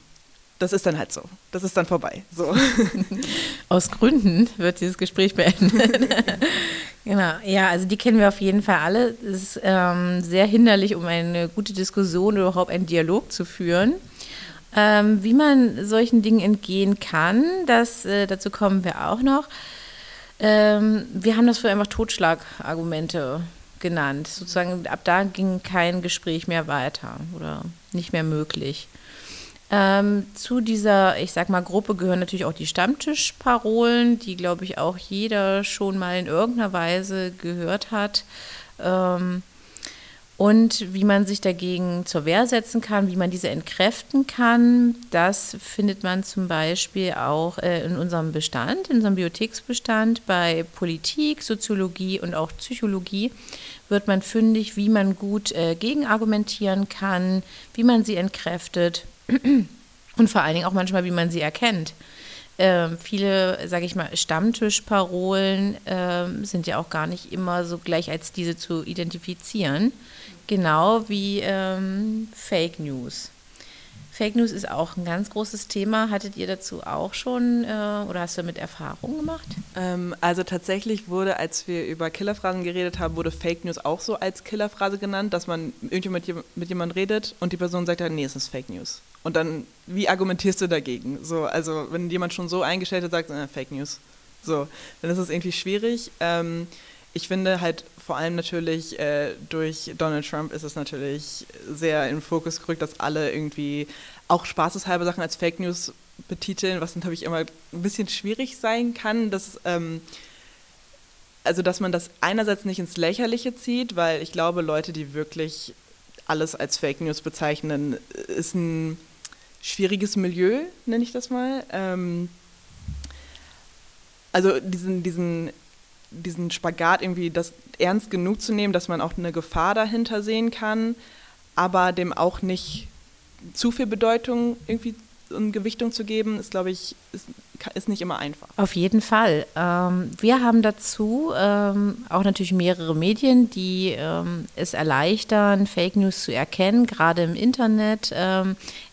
E: das ist dann halt so. Das ist dann vorbei. So.
D: Aus Gründen wird dieses Gespräch beendet. genau, ja, also die kennen wir auf jeden Fall alle. Es ist ähm, sehr hinderlich, um eine gute Diskussion oder überhaupt einen Dialog zu führen. Ähm, wie man solchen Dingen entgehen kann, das, äh, dazu kommen wir auch noch. Ähm, wir haben das für einfach Totschlagargumente genannt. Sozusagen ab da ging kein Gespräch mehr weiter oder nicht mehr möglich. Ähm, zu dieser, ich sag mal, Gruppe gehören natürlich auch die Stammtischparolen, die, glaube ich, auch jeder schon mal in irgendeiner Weise gehört hat. Ähm, und wie man sich dagegen zur Wehr setzen kann, wie man diese entkräften kann, das findet man zum Beispiel auch äh, in unserem Bestand, in unserem Bibliotheksbestand bei Politik, Soziologie und auch Psychologie wird man fündig, wie man gut äh, gegenargumentieren kann, wie man sie entkräftet und vor allen Dingen auch manchmal, wie man sie erkennt. Ähm, viele, sage ich mal, Stammtischparolen ähm, sind ja auch gar nicht immer so gleich als diese zu identifizieren. Genau wie ähm, Fake News. Fake News ist auch ein ganz großes Thema. Hattet ihr dazu auch schon äh, oder hast du damit Erfahrungen gemacht?
E: Ähm, also tatsächlich wurde, als wir über Killerphrasen geredet haben, wurde Fake News auch so als Killerphrase genannt, dass man irgendjemand mit, jemandem redet und die Person sagt dann, nee, es ist Fake News. Und dann, wie argumentierst du dagegen? So, also wenn jemand schon so eingestellt hat, sagt, äh, Fake News. So, dann ist es irgendwie schwierig. Ähm, ich finde halt vor allem natürlich äh, durch Donald Trump ist es natürlich sehr in den Fokus gerückt, dass alle irgendwie auch spaßeshalber Sachen als Fake News betiteln, was natürlich immer ein bisschen schwierig sein kann. Dass, ähm, also dass man das einerseits nicht ins Lächerliche zieht, weil ich glaube, Leute, die wirklich alles als Fake News bezeichnen, ist ein schwieriges Milieu, nenne ich das mal. Ähm, also diesen, diesen, diesen Spagat irgendwie das ernst genug zu nehmen, dass man auch eine Gefahr dahinter sehen kann, aber dem auch nicht zu viel Bedeutung irgendwie und Gewichtung zu geben, ist, glaube ich, ist, ist nicht immer einfach.
D: Auf jeden Fall. Ähm, wir haben dazu ähm, auch natürlich mehrere Medien, die ähm, es erleichtern, Fake News zu erkennen. Gerade im Internet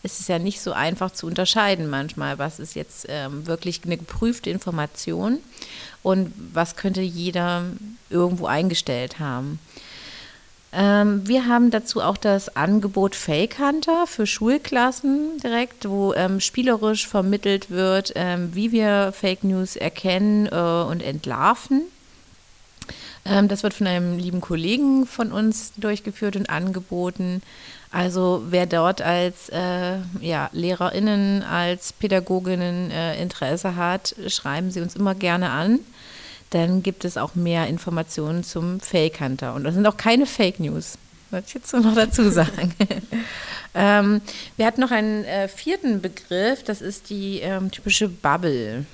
D: ist es ja nicht so einfach zu unterscheiden manchmal, was ist jetzt wirklich eine geprüfte Information und was könnte jeder irgendwo eingestellt haben. Ähm, wir haben dazu auch das Angebot Fake Hunter für Schulklassen direkt, wo ähm, spielerisch vermittelt wird, ähm, wie wir Fake News erkennen äh, und entlarven. Ähm, das wird von einem lieben Kollegen von uns durchgeführt und angeboten. Also wer dort als äh, ja, LehrerInnen, als Pädagoginnen äh, Interesse hat, schreiben Sie uns immer gerne an dann gibt es auch mehr Informationen zum Fake Hunter. Und das sind auch keine Fake News. Wollte ich jetzt noch dazu sagen. ähm, wir hatten noch einen äh, vierten Begriff, das ist die ähm, typische Bubble.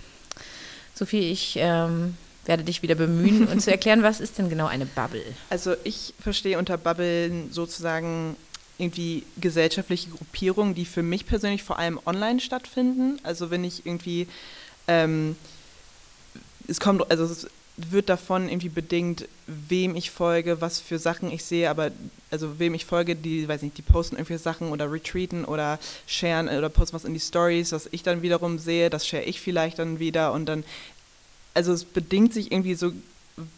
D: Sophie, ich ähm, werde dich wieder bemühen und zu erklären, was ist denn genau eine Bubble?
E: Also ich verstehe unter Bubblen sozusagen irgendwie gesellschaftliche Gruppierungen, die für mich persönlich vor allem online stattfinden. Also wenn ich irgendwie ähm, es kommt, also es wird davon irgendwie bedingt, wem ich folge, was für Sachen ich sehe, aber also wem ich folge, die, weiß nicht, die posten irgendwelche Sachen oder retweeten oder sharen oder posten was in die Stories, was ich dann wiederum sehe, das share ich vielleicht dann wieder und dann, also es bedingt sich irgendwie so,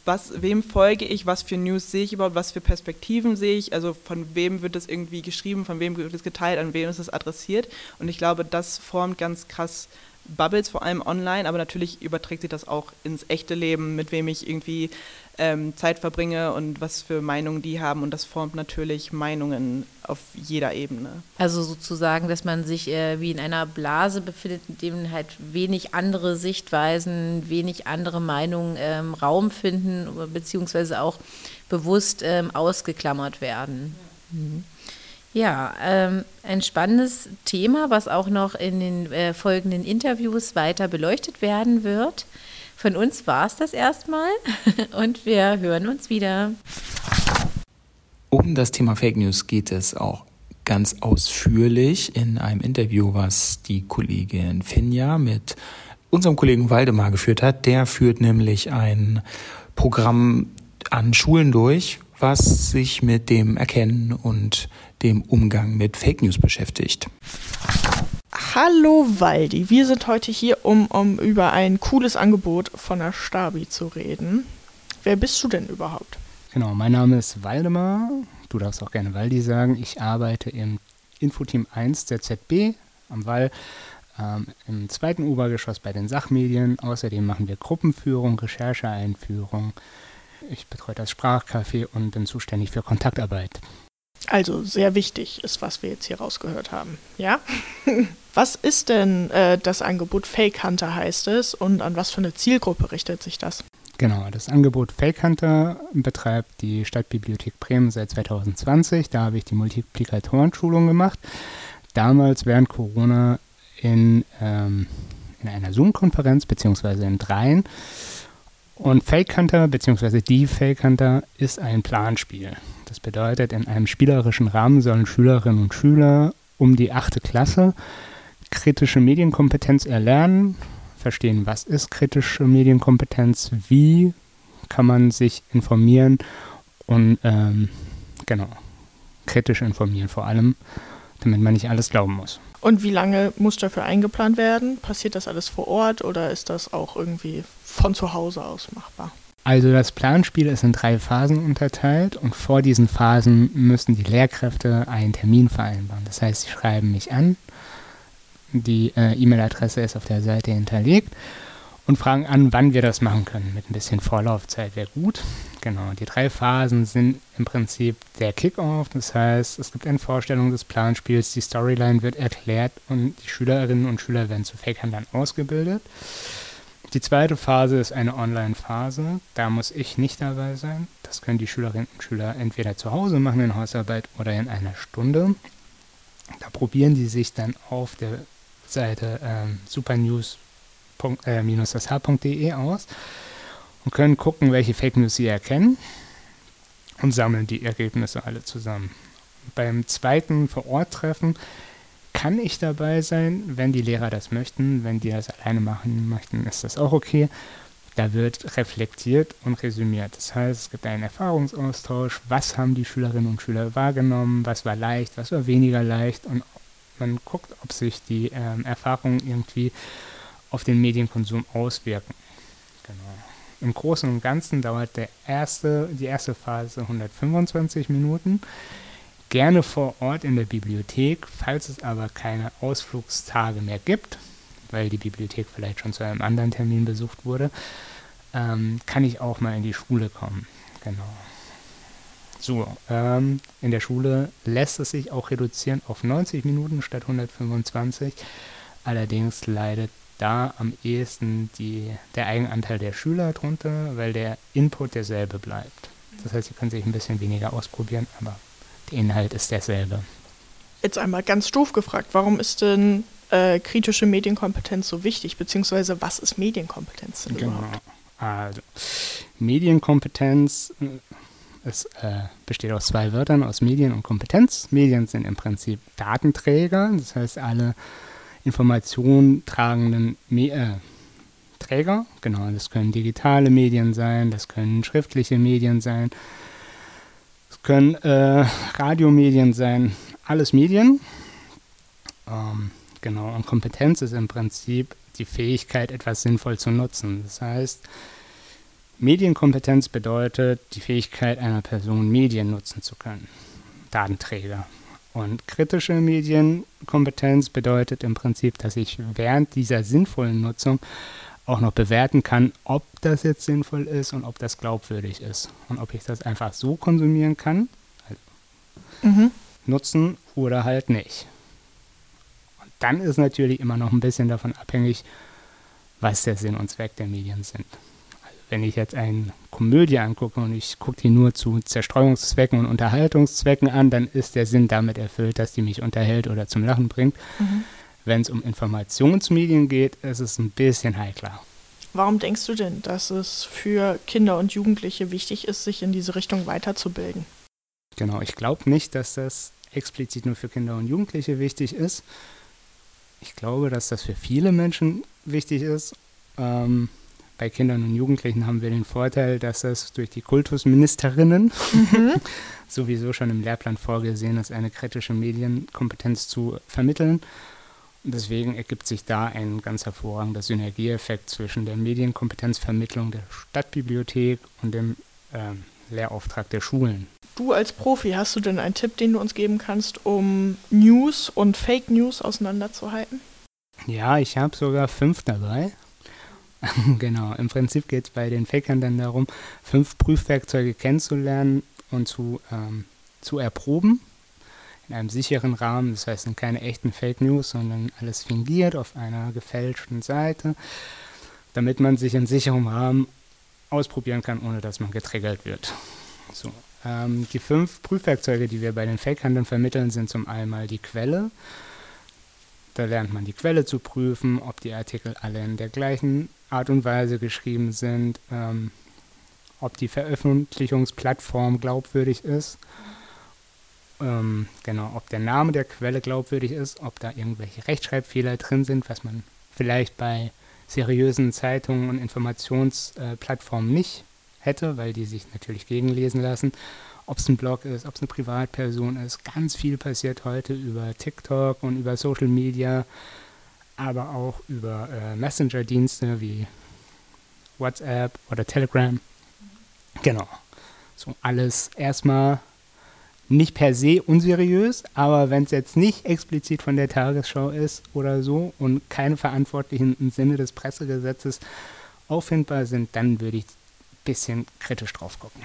E: was, wem folge ich, was für News sehe ich überhaupt, was für Perspektiven sehe ich, also von wem wird das irgendwie geschrieben, von wem wird es geteilt, an wen ist es adressiert und ich glaube, das formt ganz krass Bubbles, vor allem online, aber natürlich überträgt sich das auch ins echte Leben, mit wem ich irgendwie ähm, Zeit verbringe und was für Meinungen die haben. Und das formt natürlich Meinungen auf jeder Ebene.
D: Also sozusagen, dass man sich äh, wie in einer Blase befindet, in dem halt wenig andere Sichtweisen, wenig andere Meinungen ähm, Raum finden, beziehungsweise auch bewusst ähm, ausgeklammert werden. Mhm. Ja, ähm, ein spannendes Thema, was auch noch in den äh, folgenden Interviews weiter beleuchtet werden wird. Von uns war es das erstmal und wir hören uns wieder.
B: Um das Thema Fake News geht es auch ganz ausführlich in einem Interview, was die Kollegin Finja mit unserem Kollegen Waldemar geführt hat. Der führt nämlich ein Programm an Schulen durch, was sich mit dem Erkennen und dem Umgang mit Fake News beschäftigt.
F: Hallo Waldi, wir sind heute hier, um, um über ein cooles Angebot von der Stabi zu reden. Wer bist du denn überhaupt?
G: Genau, mein Name ist Waldemar. Du darfst auch gerne Waldi sagen. Ich arbeite im Infoteam 1 der ZB am Wall ähm, im zweiten Obergeschoss bei den Sachmedien. Außerdem machen wir Gruppenführung, Rechercheeinführung. Ich betreue das Sprachcafé und bin zuständig für Kontaktarbeit.
F: Also sehr wichtig ist, was wir jetzt hier rausgehört haben. Ja? was ist denn äh, das Angebot Fake Hunter heißt es und an was für eine Zielgruppe richtet sich das?
G: Genau, das Angebot Fake Hunter betreibt die Stadtbibliothek Bremen seit 2020. Da habe ich die Multiplikatoren-Schulung gemacht. Damals während Corona in, ähm, in einer Zoom-Konferenz, beziehungsweise in dreien. Und Fake Hunter, beziehungsweise die Fake Hunter, ist ein Planspiel. Das bedeutet, in einem spielerischen Rahmen sollen Schülerinnen und Schüler um die achte Klasse kritische Medienkompetenz erlernen, verstehen, was ist kritische Medienkompetenz, wie kann man sich informieren und ähm, genau, kritisch informieren vor allem, damit man nicht alles glauben muss.
F: Und wie lange muss dafür eingeplant werden? Passiert das alles vor Ort oder ist das auch irgendwie von zu Hause aus machbar?
G: Also das Planspiel ist in drei Phasen unterteilt und vor diesen Phasen müssen die Lehrkräfte einen Termin vereinbaren. Das heißt, sie schreiben mich an, die äh, E-Mail-Adresse ist auf der Seite hinterlegt und fragen an, wann wir das machen können. Mit ein bisschen Vorlaufzeit wäre gut. Genau, die drei Phasen sind im Prinzip der Kickoff, das heißt, es gibt eine Vorstellung des Planspiels, die Storyline wird erklärt und die Schülerinnen und Schüler werden zu Fake-Handlern ausgebildet. Die zweite Phase ist eine Online-Phase. Da muss ich nicht dabei sein. Das können die Schülerinnen und Schüler entweder zu Hause machen in Hausarbeit oder in einer Stunde. Da probieren die sich dann auf der Seite ähm, supernews-sh.de äh, aus und können gucken, welche Fake News sie erkennen und sammeln die Ergebnisse alle zusammen. Beim zweiten Vor-Ort-Treffen kann ich dabei sein, wenn die Lehrer das möchten. Wenn die das alleine machen möchten, ist das auch okay. Da wird reflektiert und resümiert. Das heißt, es gibt einen Erfahrungsaustausch. Was haben die Schülerinnen und Schüler wahrgenommen? Was war leicht? Was war weniger leicht? Und man guckt, ob sich die ähm, Erfahrungen irgendwie auf den Medienkonsum auswirken. Genau. Im Großen und Ganzen dauert der erste, die erste Phase 125 Minuten. Gerne vor Ort in der Bibliothek, falls es aber keine Ausflugstage mehr gibt, weil die Bibliothek vielleicht schon zu einem anderen Termin besucht wurde, ähm, kann ich auch mal in die Schule kommen. Genau. So, ähm, in der Schule lässt es sich auch reduzieren auf 90 Minuten statt 125. Allerdings leidet da am ehesten die, der Eigenanteil der Schüler drunter, weil der Input derselbe bleibt. Das heißt, sie können sich ein bisschen weniger ausprobieren, aber der Inhalt ist derselbe.
F: Jetzt einmal ganz doof gefragt, warum ist denn äh, kritische Medienkompetenz so wichtig, beziehungsweise was ist Medienkompetenz denn
G: Genau.
F: überhaupt?
G: Also, Medienkompetenz äh, es äh, besteht aus zwei Wörtern, aus Medien und Kompetenz. Medien sind im Prinzip Datenträger, das heißt alle Informationen tragenden Me äh, Träger. Genau, das können digitale Medien sein, das können schriftliche Medien sein, können äh, Radiomedien sein, alles Medien. Ähm, genau, und Kompetenz ist im Prinzip die Fähigkeit, etwas sinnvoll zu nutzen. Das heißt, Medienkompetenz bedeutet die Fähigkeit einer Person, Medien nutzen zu können. Datenträger. Und kritische Medienkompetenz bedeutet im Prinzip, dass ich während dieser sinnvollen Nutzung auch noch bewerten kann, ob das jetzt sinnvoll ist und ob das glaubwürdig ist. Und ob ich das einfach so konsumieren kann, also
F: Mhm.
G: nutzen oder halt nicht. Und dann ist natürlich immer noch ein bisschen davon abhängig, was der Sinn und Zweck der Medien sind. Also wenn ich jetzt eine Komödie angucke und ich gucke die nur zu Zerstreuungszwecken und Unterhaltungszwecken an, dann ist der Sinn damit erfüllt, dass die mich unterhält oder zum Lachen bringt. Wenn es um Informationsmedien geht, ist es ein bisschen heikler.
F: Warum denkst du denn, dass es für Kinder und Jugendliche wichtig ist, sich in diese Richtung weiterzubilden?
G: Genau, ich glaube nicht, dass das explizit nur für Kinder und Jugendliche wichtig ist. Ich glaube, dass das für viele Menschen wichtig ist. Ähm, bei Kindern und Jugendlichen haben wir den Vorteil, dass das durch die Kultusministerinnen sowieso schon im Lehrplan vorgesehen ist, eine kritische Medienkompetenz zu vermitteln. Und deswegen ergibt sich da ein ganz hervorragender Synergieeffekt zwischen der Medienkompetenzvermittlung der Stadtbibliothek und dem ähm, Lehrauftrag der Schulen.
F: Du als Profi, hast du denn einen Tipp, den du uns geben kannst, um News und Fake News auseinanderzuhalten?
G: Ja, ich habe sogar fünf dabei. genau, im Prinzip geht es bei den Fakern dann darum, fünf Prüfwerkzeuge kennenzulernen und zu, ähm, zu erproben. In einem sicheren Rahmen, das heißt sind keine echten Fake News, sondern alles fingiert auf einer gefälschten Seite, damit man sich in sicherem Rahmen ausprobieren kann, ohne dass man getriggert wird. So, ähm, die fünf Prüfwerkzeuge, die wir bei den Fake-Handeln vermitteln, sind zum einen die Quelle. Da lernt man die Quelle zu prüfen, ob die Artikel alle in der gleichen Art und Weise geschrieben sind, ähm, ob die Veröffentlichungsplattform glaubwürdig ist, ähm, genau, ob der Name der Quelle glaubwürdig ist, ob da irgendwelche Rechtschreibfehler drin sind, was man vielleicht bei seriösen Zeitungen und Informationsplattformen nicht hätte, weil die sich natürlich gegenlesen lassen. Ob es ein Blog ist, ob es eine Privatperson ist, ganz viel passiert heute über TikTok und über Social Media, aber auch über äh, Messenger-Dienste wie WhatsApp oder Telegram. Genau. So alles erstmal nicht per se unseriös, aber wenn es jetzt nicht explizit von der Tagesschau ist oder so und keine Verantwortlichen im Sinne des Pressegesetzes auffindbar sind, dann würde ich ein bisschen kritisch drauf gucken.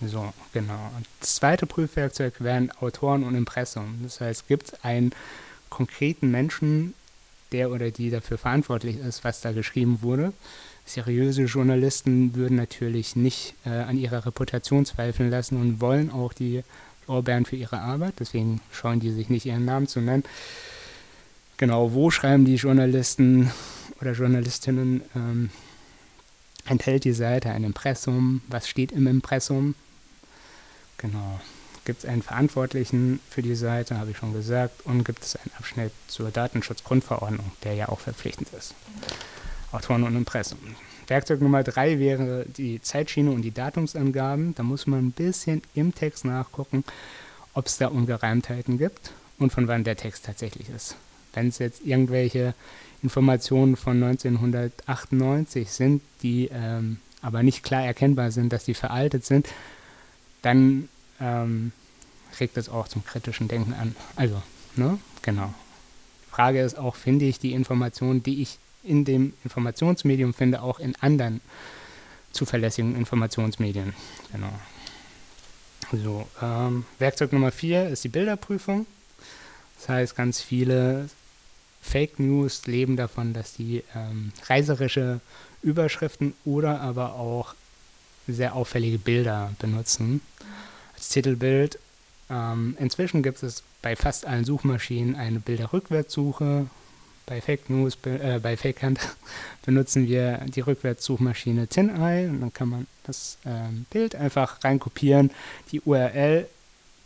G: So, genau. Und das zweite Prüfwerkzeug wären Autoren und Impressum. Das heißt, gibt es einen konkreten Menschen, der oder die dafür verantwortlich ist, was da geschrieben wurde. Seriöse Journalisten würden natürlich nicht äh, an ihrer Reputation zweifeln lassen und wollen auch die Lorbeeren für ihre Arbeit, deswegen scheuen die sich nicht ihren Namen zu nennen. Genau, wo schreiben die Journalisten oder Journalistinnen, ähm, enthält die Seite ein Impressum, was steht im Impressum? Genau. gibt es einen Verantwortlichen für die Seite, habe ich schon gesagt, und gibt es einen Abschnitt zur Datenschutzgrundverordnung, der ja auch verpflichtend ist. Autoren und Impressum. Werkzeug Nummer drei wäre die Zeitschiene und die Datumsangaben. Da muss man ein bisschen im Text nachgucken, ob es da Ungereimtheiten gibt und von wann der Text tatsächlich ist. Wenn es jetzt irgendwelche Informationen von 1998 sind, die ähm, aber nicht klar erkennbar sind, dass die veraltet sind, dann ähm, regt es auch zum kritischen Denken an. Also, ne? Genau. Frage ist auch, finde ich die Informationen, die ich in dem Informationsmedium finde, auch in anderen zuverlässigen Informationsmedien. Genau. So, ähm, Werkzeug Nummer vier ist die Bilderprüfung. Das heißt, ganz viele Fake News leben davon, dass die ähm, reiserische Überschriften oder aber auch sehr auffällige Bilder benutzen als Titelbild. Ähm, inzwischen gibt es bei fast allen Suchmaschinen eine Bilderrückwärtssuche. Bei Fake News, äh, bei Fake Hunt benutzen wir die Rückwärtssuchmaschine TinEye und dann kann man das ähm, Bild einfach reinkopieren, die URL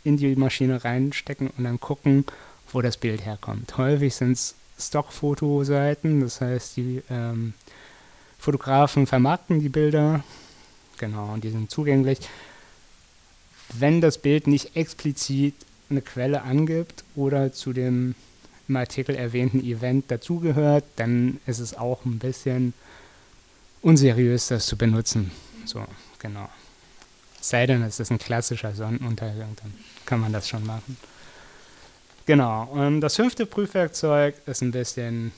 G: in die Maschine reinstecken und dann gucken, wo das Bild herkommt. Häufig sind es Stockfotoseiten, das heißt, die ähm, Fotografen vermarkten die Bilder, genau, und die sind zugänglich. Wenn das Bild nicht explizit eine Quelle angibt oder zu dem im Artikel erwähnten Event dazugehört, dann ist es auch ein bisschen unseriös, das zu benutzen. So, genau. Sei denn, es ist ein klassischer Sonnenuntergang, dann kann man das schon machen. Genau. Und das fünfte Prüfwerkzeug ist ein bisschen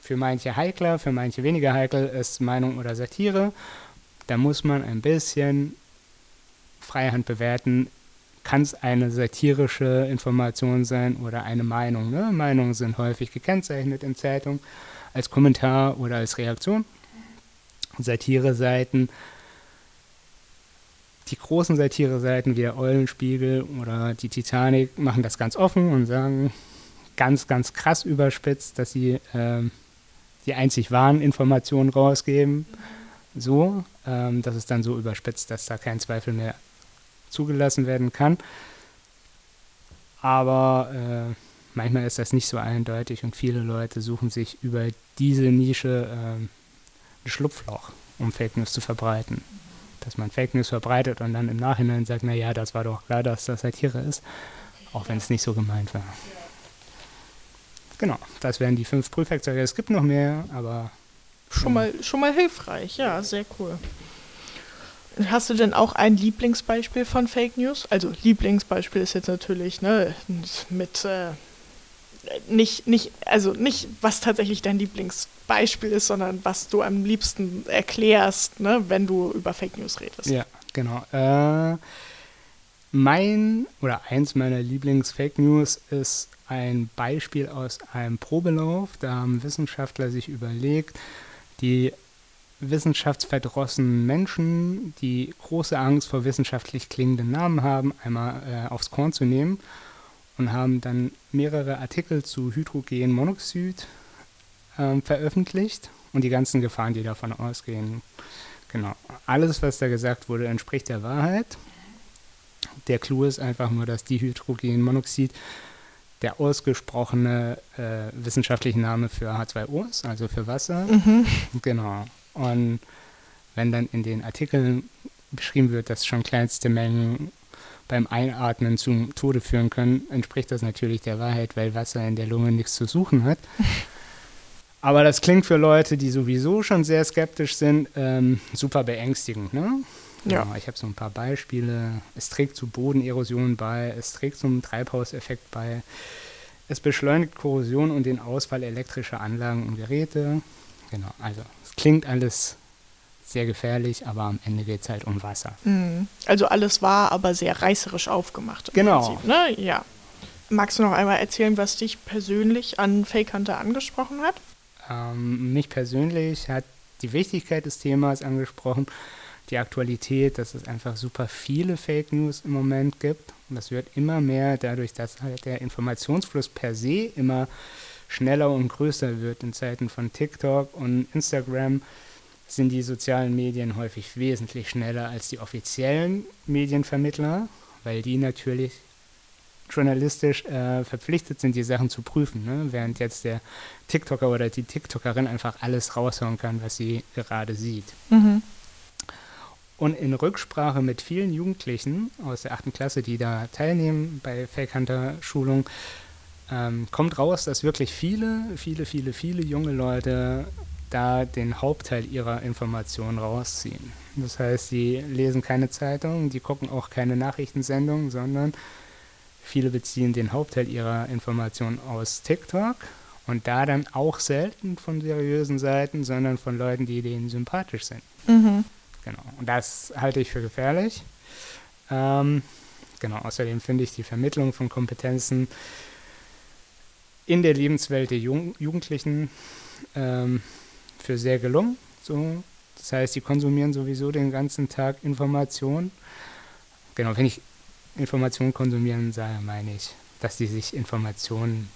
G: für manche heikler, für manche weniger heikel, ist Meinung oder Satire. Da muss man ein bisschen Freihand bewerten, kann es eine satirische Information sein oder eine Meinung. Ne? Meinungen sind häufig gekennzeichnet in Zeitungen als Kommentar oder als Reaktion. Satire-Seiten, die großen Satire-Seiten wie der Eulenspiegel oder die Titanic machen das ganz offen und sagen ganz, ganz krass überspitzt, dass sie äh, die einzig wahren Informationen rausgeben. So, ähm, das ist dann so überspitzt, dass da kein Zweifel mehr zugelassen werden kann. Aber äh, manchmal ist das nicht so eindeutig und viele Leute suchen sich über diese Nische äh, ein Schlupfloch, um Fake News zu verbreiten. Dass man Fake News verbreitet und dann im Nachhinein sagt, naja, das war doch klar, dass das Satire ist, auch wenn es nicht so gemeint war. Genau, das wären die fünf Prüfwerkzeuge. Es gibt noch mehr, aber.
F: Schon mal, schon mal hilfreich, ja, sehr cool. Hast du denn auch ein Lieblingsbeispiel von Fake News? Also Lieblingsbeispiel ist jetzt natürlich ne, mit äh, nicht, nicht, also nicht, was tatsächlich dein Lieblingsbeispiel ist, sondern was du am liebsten erklärst, ne, wenn du über Fake News redest.
G: Ja, genau. Äh, mein oder eins meiner Lieblings-Fake News ist ein Beispiel aus einem Probelauf. Da haben Wissenschaftler sich überlegt, die wissenschaftsverdrossenen Menschen, die große Angst vor wissenschaftlich klingenden Namen haben, einmal äh, aufs Korn zu nehmen und haben dann mehrere Artikel zu Hydrogenmonoxid äh, veröffentlicht und die ganzen Gefahren, die davon ausgehen. Genau. Alles, was da gesagt wurde, entspricht der Wahrheit. Der Clou ist einfach nur, dass Dihydrogenmonoxid der ausgesprochene äh, wissenschaftliche Name für H2O ist, also für Wasser. Mhm. Genau. Und wenn dann in den Artikeln beschrieben wird, dass schon kleinste Mengen beim Einatmen zum Tode führen können, entspricht das natürlich der Wahrheit, weil Wasser in der Lunge nichts zu suchen hat. Aber das klingt für Leute, die sowieso schon sehr skeptisch sind, ähm, super beängstigend. Ne? Ja. ja. ich habe so ein paar Beispiele. Es trägt zu Bodenerosion bei, es trägt zum Treibhauseffekt bei, es beschleunigt Korrosion und den Ausfall elektrischer Anlagen und Geräte. Genau, also es klingt alles sehr gefährlich, aber am Ende geht es halt um Wasser.
F: Mhm. Also alles war aber sehr reißerisch aufgemacht.
G: genau.
F: Prinzip, ne? Ja. Magst du noch einmal erzählen, was dich persönlich an Fake Hunter angesprochen hat?
G: Ähm, mich persönlich hat die Wichtigkeit des Themas angesprochen, die Aktualität, dass es einfach super viele Fake News im Moment gibt. Und das wird immer mehr dadurch, dass halt der Informationsfluss per se immer schneller und größer wird. In Zeiten von TikTok und Instagram sind die sozialen Medien häufig wesentlich schneller als die offiziellen Medienvermittler, weil die natürlich journalistisch äh, verpflichtet sind, die Sachen zu prüfen, ne? während jetzt der TikToker oder die TikTokerin einfach alles raushauen kann, was sie gerade sieht.
F: Mhm.
G: Und in Rücksprache mit vielen Jugendlichen aus der achten Klasse, die da teilnehmen bei Fake Hunter Schulung, ähm, kommt raus, dass wirklich viele, viele, viele, viele junge Leute da den Hauptteil ihrer Informationen rausziehen. Das heißt, sie lesen keine Zeitung, die gucken auch keine Nachrichtensendungen, sondern viele beziehen den Hauptteil ihrer Informationen aus TikTok und da dann auch selten von seriösen Seiten, sondern von Leuten, die denen sympathisch sind.
F: Mhm.
G: Genau. Und das halte ich für gefährlich. Ähm, genau. Außerdem finde ich die Vermittlung von Kompetenzen in der Lebenswelt der Jung Jugendlichen ähm, für sehr gelungen. So, das heißt, sie konsumieren sowieso den ganzen Tag Informationen. Genau, wenn ich Informationen konsumieren sage, meine ich, dass sie sich Informationen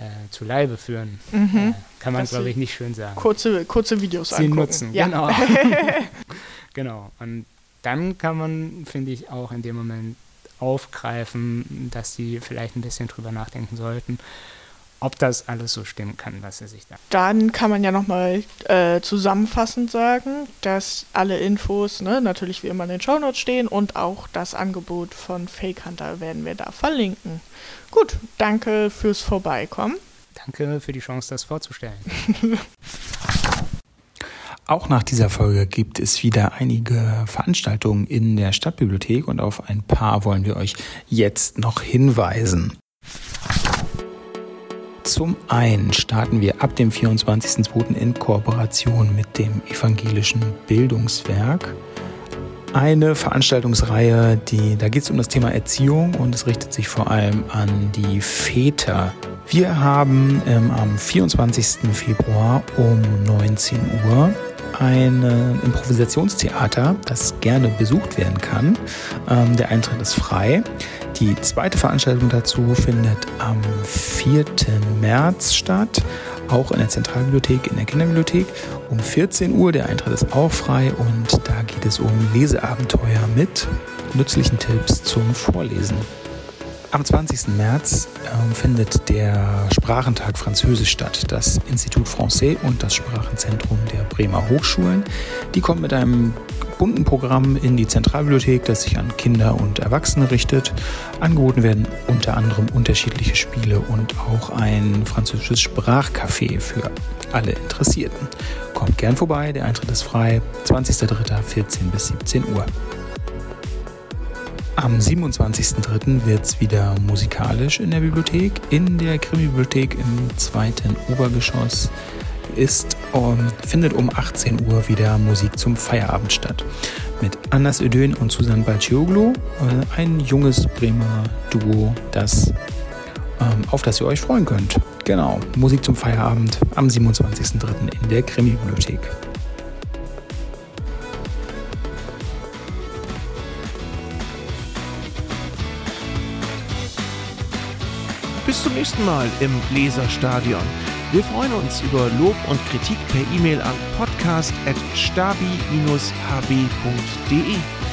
G: äh, zu Leibe führen.
F: Mhm.
G: Äh, kann man, glaube ich, nicht schön sagen.
F: Kurze, kurze Videos
G: Sie
F: angucken.
G: nutzen,
F: ja.
G: genau. genau. Und dann kann man, finde ich, auch in dem Moment aufgreifen, dass sie vielleicht ein bisschen drüber nachdenken sollten, ob das alles so stimmen kann, was sie sich da.
F: Dann kann man ja nochmal äh, zusammenfassend sagen, dass alle Infos ne, natürlich wie immer in den Shownotes stehen und auch das Angebot von Fake Hunter werden wir da verlinken. Gut, danke fürs Vorbeikommen.
G: Danke für die Chance, das vorzustellen.
B: Auch nach dieser Folge gibt es wieder einige Veranstaltungen in der Stadtbibliothek und auf ein paar wollen wir euch jetzt noch hinweisen. Zum einen starten wir ab dem 24.02. in Kooperation mit dem Evangelischen Bildungswerk eine Veranstaltungsreihe, die da geht es um das Thema Erziehung und es richtet sich vor allem an die Väter. Wir haben ähm, am 24. Februar um 19 Uhr ein Improvisationstheater, das gerne besucht werden kann. Ähm, der Eintritt ist frei. Die zweite Veranstaltung dazu findet am 4. März statt, auch in der Zentralbibliothek, in der Kinderbibliothek um 14 Uhr. Der Eintritt ist auch frei und da geht es um Leseabenteuer mit nützlichen Tipps zum Vorlesen. Am 20. März äh, findet der Sprachentag Französisch statt. Das Institut Français und das Sprachenzentrum der Bremer Hochschulen. Die kommen mit einem bunten Programm in die Zentralbibliothek, das sich an Kinder und Erwachsene richtet. Angeboten werden unter anderem unterschiedliche Spiele und auch ein französisches Sprachcafé für alle Interessierten. Kommt gern vorbei, der Eintritt ist frei. 20.03. 14 bis 17 Uhr. Am 27.03. wird es wieder musikalisch in der Bibliothek. In der Krimi-Bibliothek im zweiten Obergeschoss ist, um, findet um 18 Uhr wieder Musik zum Feierabend statt. Mit Anas Ödön und Susan Balcioglu, äh, ein junges Bremer Duo, das, ähm, auf das ihr euch freuen könnt. Genau, Musik zum Feierabend am 27.03. in der Krimi-Bibliothek.
A: Bis zum nächsten Mal im Leserstadion. Wir freuen uns über Lob und Kritik per E-Mail an podcast.stabi-hb.de.